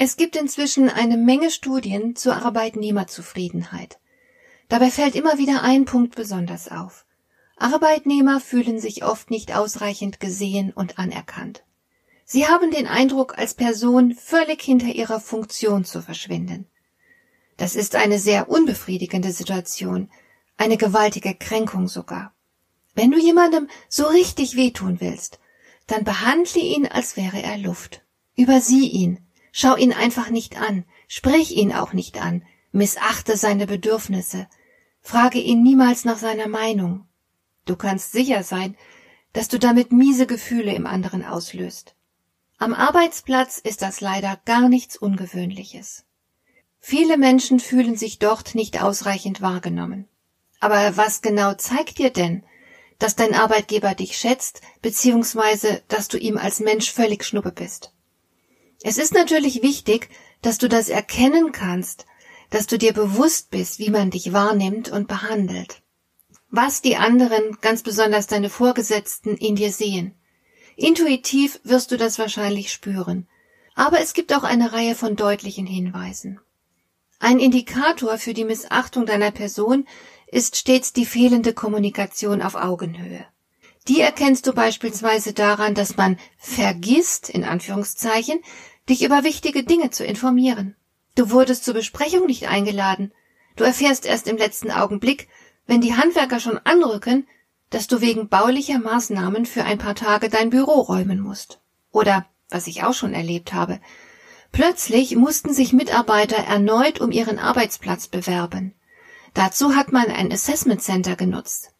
Es gibt inzwischen eine Menge Studien zur Arbeitnehmerzufriedenheit. Dabei fällt immer wieder ein Punkt besonders auf. Arbeitnehmer fühlen sich oft nicht ausreichend gesehen und anerkannt. Sie haben den Eindruck, als Person völlig hinter ihrer Funktion zu verschwinden. Das ist eine sehr unbefriedigende Situation, eine gewaltige Kränkung sogar. Wenn du jemandem so richtig wehtun willst, dann behandle ihn, als wäre er Luft. Übersieh ihn, Schau ihn einfach nicht an, sprich ihn auch nicht an, missachte seine Bedürfnisse, frage ihn niemals nach seiner Meinung. Du kannst sicher sein, dass du damit miese Gefühle im anderen auslöst. Am Arbeitsplatz ist das leider gar nichts Ungewöhnliches. Viele Menschen fühlen sich dort nicht ausreichend wahrgenommen. Aber was genau zeigt dir denn, dass dein Arbeitgeber dich schätzt, beziehungsweise dass du ihm als Mensch völlig schnuppe bist? Es ist natürlich wichtig, dass du das erkennen kannst, dass du dir bewusst bist, wie man dich wahrnimmt und behandelt. Was die anderen, ganz besonders deine Vorgesetzten, in dir sehen. Intuitiv wirst du das wahrscheinlich spüren. Aber es gibt auch eine Reihe von deutlichen Hinweisen. Ein Indikator für die Missachtung deiner Person ist stets die fehlende Kommunikation auf Augenhöhe. Die erkennst du beispielsweise daran, dass man vergisst, in Anführungszeichen, dich über wichtige Dinge zu informieren. Du wurdest zur Besprechung nicht eingeladen. Du erfährst erst im letzten Augenblick, wenn die Handwerker schon anrücken, dass du wegen baulicher Maßnahmen für ein paar Tage dein Büro räumen musst. Oder, was ich auch schon erlebt habe, plötzlich mussten sich Mitarbeiter erneut um ihren Arbeitsplatz bewerben. Dazu hat man ein Assessment Center genutzt.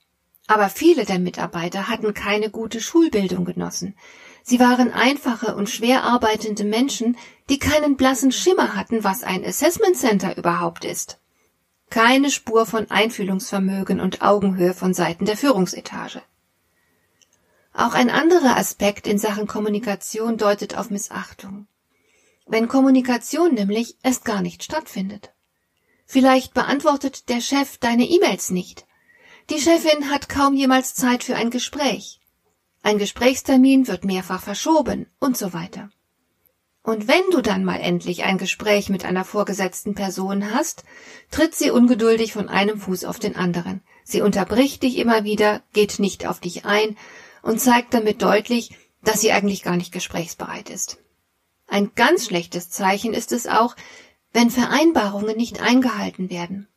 Aber viele der Mitarbeiter hatten keine gute Schulbildung genossen. Sie waren einfache und schwer arbeitende Menschen, die keinen blassen Schimmer hatten, was ein Assessment Center überhaupt ist. Keine Spur von Einfühlungsvermögen und Augenhöhe von Seiten der Führungsetage. Auch ein anderer Aspekt in Sachen Kommunikation deutet auf Missachtung. Wenn Kommunikation nämlich erst gar nicht stattfindet. Vielleicht beantwortet der Chef deine E-Mails nicht. Die Chefin hat kaum jemals Zeit für ein Gespräch. Ein Gesprächstermin wird mehrfach verschoben und so weiter. Und wenn du dann mal endlich ein Gespräch mit einer vorgesetzten Person hast, tritt sie ungeduldig von einem Fuß auf den anderen. Sie unterbricht dich immer wieder, geht nicht auf dich ein und zeigt damit deutlich, dass sie eigentlich gar nicht gesprächsbereit ist. Ein ganz schlechtes Zeichen ist es auch, wenn Vereinbarungen nicht eingehalten werden.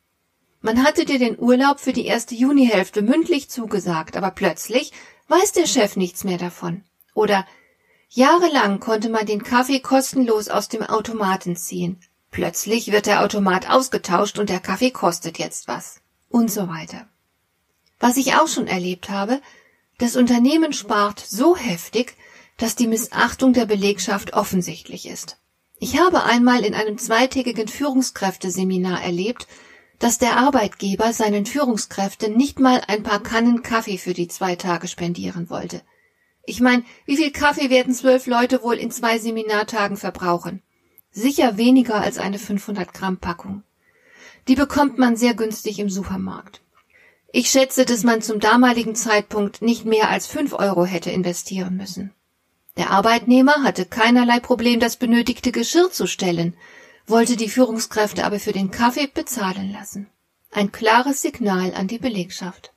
Man hatte dir den Urlaub für die erste Junihälfte mündlich zugesagt, aber plötzlich weiß der Chef nichts mehr davon. Oder jahrelang konnte man den Kaffee kostenlos aus dem Automaten ziehen. Plötzlich wird der Automat ausgetauscht und der Kaffee kostet jetzt was. Und so weiter. Was ich auch schon erlebt habe, das Unternehmen spart so heftig, dass die Missachtung der Belegschaft offensichtlich ist. Ich habe einmal in einem zweitägigen Führungskräfteseminar erlebt, dass der Arbeitgeber seinen Führungskräften nicht mal ein paar Kannen Kaffee für die zwei Tage spendieren wollte. Ich meine, wie viel Kaffee werden zwölf Leute wohl in zwei Seminartagen verbrauchen? Sicher weniger als eine 500 Gramm Packung. Die bekommt man sehr günstig im Supermarkt. Ich schätze, dass man zum damaligen Zeitpunkt nicht mehr als fünf Euro hätte investieren müssen. Der Arbeitnehmer hatte keinerlei Problem, das benötigte Geschirr zu stellen, wollte die Führungskräfte aber für den Kaffee bezahlen lassen. Ein klares Signal an die Belegschaft.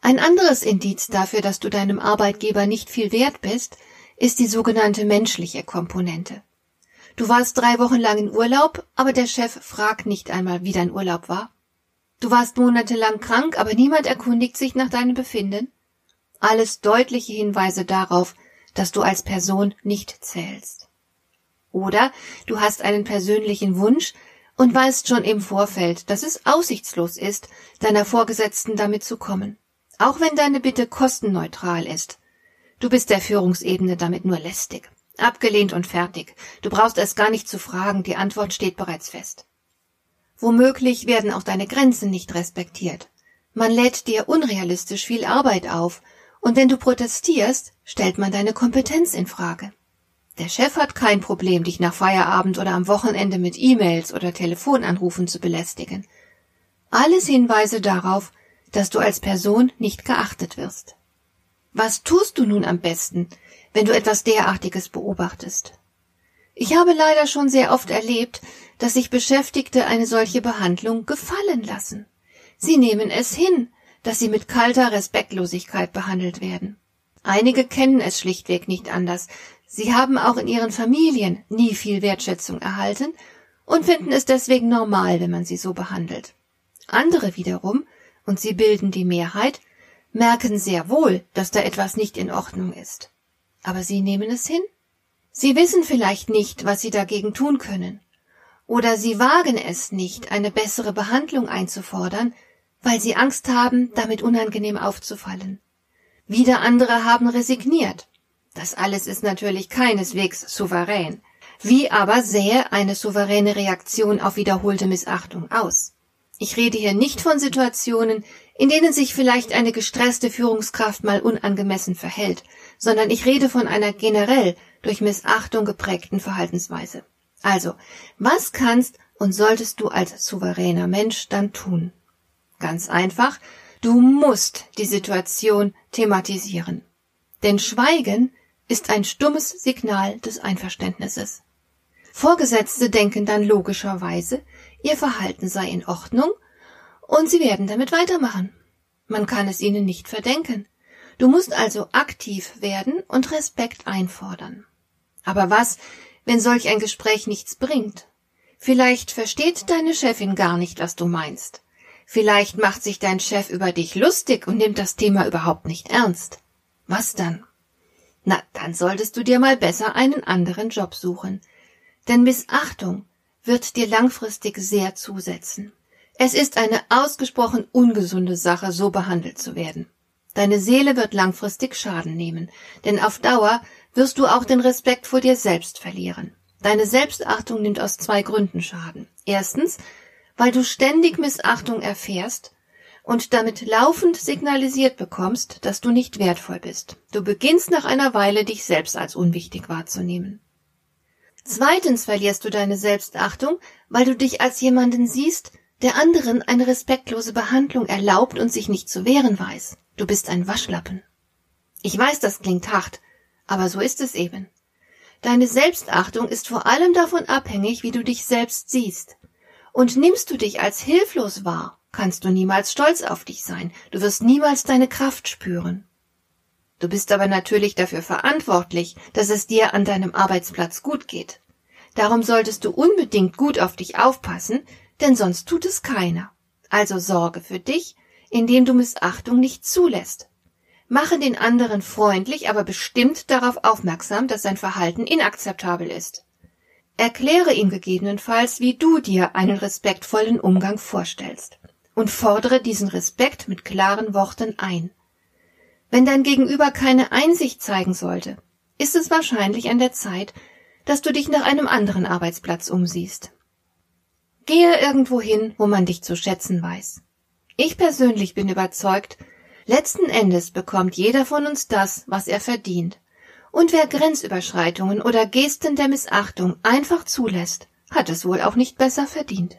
Ein anderes Indiz dafür, dass du deinem Arbeitgeber nicht viel wert bist, ist die sogenannte menschliche Komponente. Du warst drei Wochen lang in Urlaub, aber der Chef fragt nicht einmal, wie dein Urlaub war. Du warst monatelang krank, aber niemand erkundigt sich nach deinem Befinden. Alles deutliche Hinweise darauf, dass du als Person nicht zählst. Oder du hast einen persönlichen Wunsch und weißt schon im Vorfeld, dass es aussichtslos ist, deiner Vorgesetzten damit zu kommen. Auch wenn deine Bitte kostenneutral ist. Du bist der Führungsebene damit nur lästig. Abgelehnt und fertig. Du brauchst es gar nicht zu fragen, die Antwort steht bereits fest. Womöglich werden auch deine Grenzen nicht respektiert. Man lädt dir unrealistisch viel Arbeit auf, und wenn du protestierst, stellt man deine Kompetenz in Frage. Der Chef hat kein Problem, dich nach Feierabend oder am Wochenende mit E-Mails oder Telefonanrufen zu belästigen. Alles Hinweise darauf, dass du als Person nicht geachtet wirst. Was tust du nun am besten, wenn du etwas derartiges beobachtest? Ich habe leider schon sehr oft erlebt, dass sich Beschäftigte eine solche Behandlung gefallen lassen. Sie nehmen es hin, dass sie mit kalter Respektlosigkeit behandelt werden. Einige kennen es schlichtweg nicht anders. Sie haben auch in ihren Familien nie viel Wertschätzung erhalten und finden es deswegen normal, wenn man sie so behandelt. Andere wiederum, und sie bilden die Mehrheit, merken sehr wohl, dass da etwas nicht in Ordnung ist. Aber sie nehmen es hin. Sie wissen vielleicht nicht, was sie dagegen tun können. Oder sie wagen es nicht, eine bessere Behandlung einzufordern, weil sie Angst haben, damit unangenehm aufzufallen. Wieder andere haben resigniert. Das alles ist natürlich keineswegs souverän. Wie aber sähe eine souveräne Reaktion auf wiederholte Missachtung aus? Ich rede hier nicht von Situationen, in denen sich vielleicht eine gestresste Führungskraft mal unangemessen verhält, sondern ich rede von einer generell durch Missachtung geprägten Verhaltensweise. Also, was kannst und solltest du als souveräner Mensch dann tun? Ganz einfach, du musst die Situation thematisieren. Denn Schweigen ist ein stummes Signal des Einverständnisses. Vorgesetzte denken dann logischerweise, ihr Verhalten sei in Ordnung und sie werden damit weitermachen. Man kann es ihnen nicht verdenken. Du musst also aktiv werden und Respekt einfordern. Aber was, wenn solch ein Gespräch nichts bringt? Vielleicht versteht deine Chefin gar nicht, was du meinst. Vielleicht macht sich dein Chef über dich lustig und nimmt das Thema überhaupt nicht ernst. Was dann? Na, dann solltest du dir mal besser einen anderen Job suchen. Denn Missachtung wird dir langfristig sehr zusetzen. Es ist eine ausgesprochen ungesunde Sache, so behandelt zu werden. Deine Seele wird langfristig Schaden nehmen, denn auf Dauer wirst du auch den Respekt vor dir selbst verlieren. Deine Selbstachtung nimmt aus zwei Gründen Schaden. Erstens, weil du ständig Missachtung erfährst und damit laufend signalisiert bekommst, dass du nicht wertvoll bist. Du beginnst nach einer Weile dich selbst als unwichtig wahrzunehmen. Zweitens verlierst du deine Selbstachtung, weil du dich als jemanden siehst, der anderen eine respektlose Behandlung erlaubt und sich nicht zu wehren weiß. Du bist ein Waschlappen. Ich weiß, das klingt hart, aber so ist es eben. Deine Selbstachtung ist vor allem davon abhängig, wie du dich selbst siehst. Und nimmst du dich als hilflos wahr, kannst du niemals stolz auf dich sein, du wirst niemals deine Kraft spüren. Du bist aber natürlich dafür verantwortlich, dass es dir an deinem Arbeitsplatz gut geht. Darum solltest du unbedingt gut auf dich aufpassen, denn sonst tut es keiner. Also sorge für dich, indem du Missachtung nicht zulässt. Mache den anderen freundlich, aber bestimmt darauf aufmerksam, dass sein Verhalten inakzeptabel ist. Erkläre ihm gegebenenfalls, wie du dir einen respektvollen Umgang vorstellst und fordere diesen Respekt mit klaren Worten ein. Wenn dein Gegenüber keine Einsicht zeigen sollte, ist es wahrscheinlich an der Zeit, dass du dich nach einem anderen Arbeitsplatz umsiehst. Gehe irgendwo hin, wo man dich zu schätzen weiß. Ich persönlich bin überzeugt, letzten Endes bekommt jeder von uns das, was er verdient. Und wer Grenzüberschreitungen oder Gesten der Missachtung einfach zulässt, hat es wohl auch nicht besser verdient.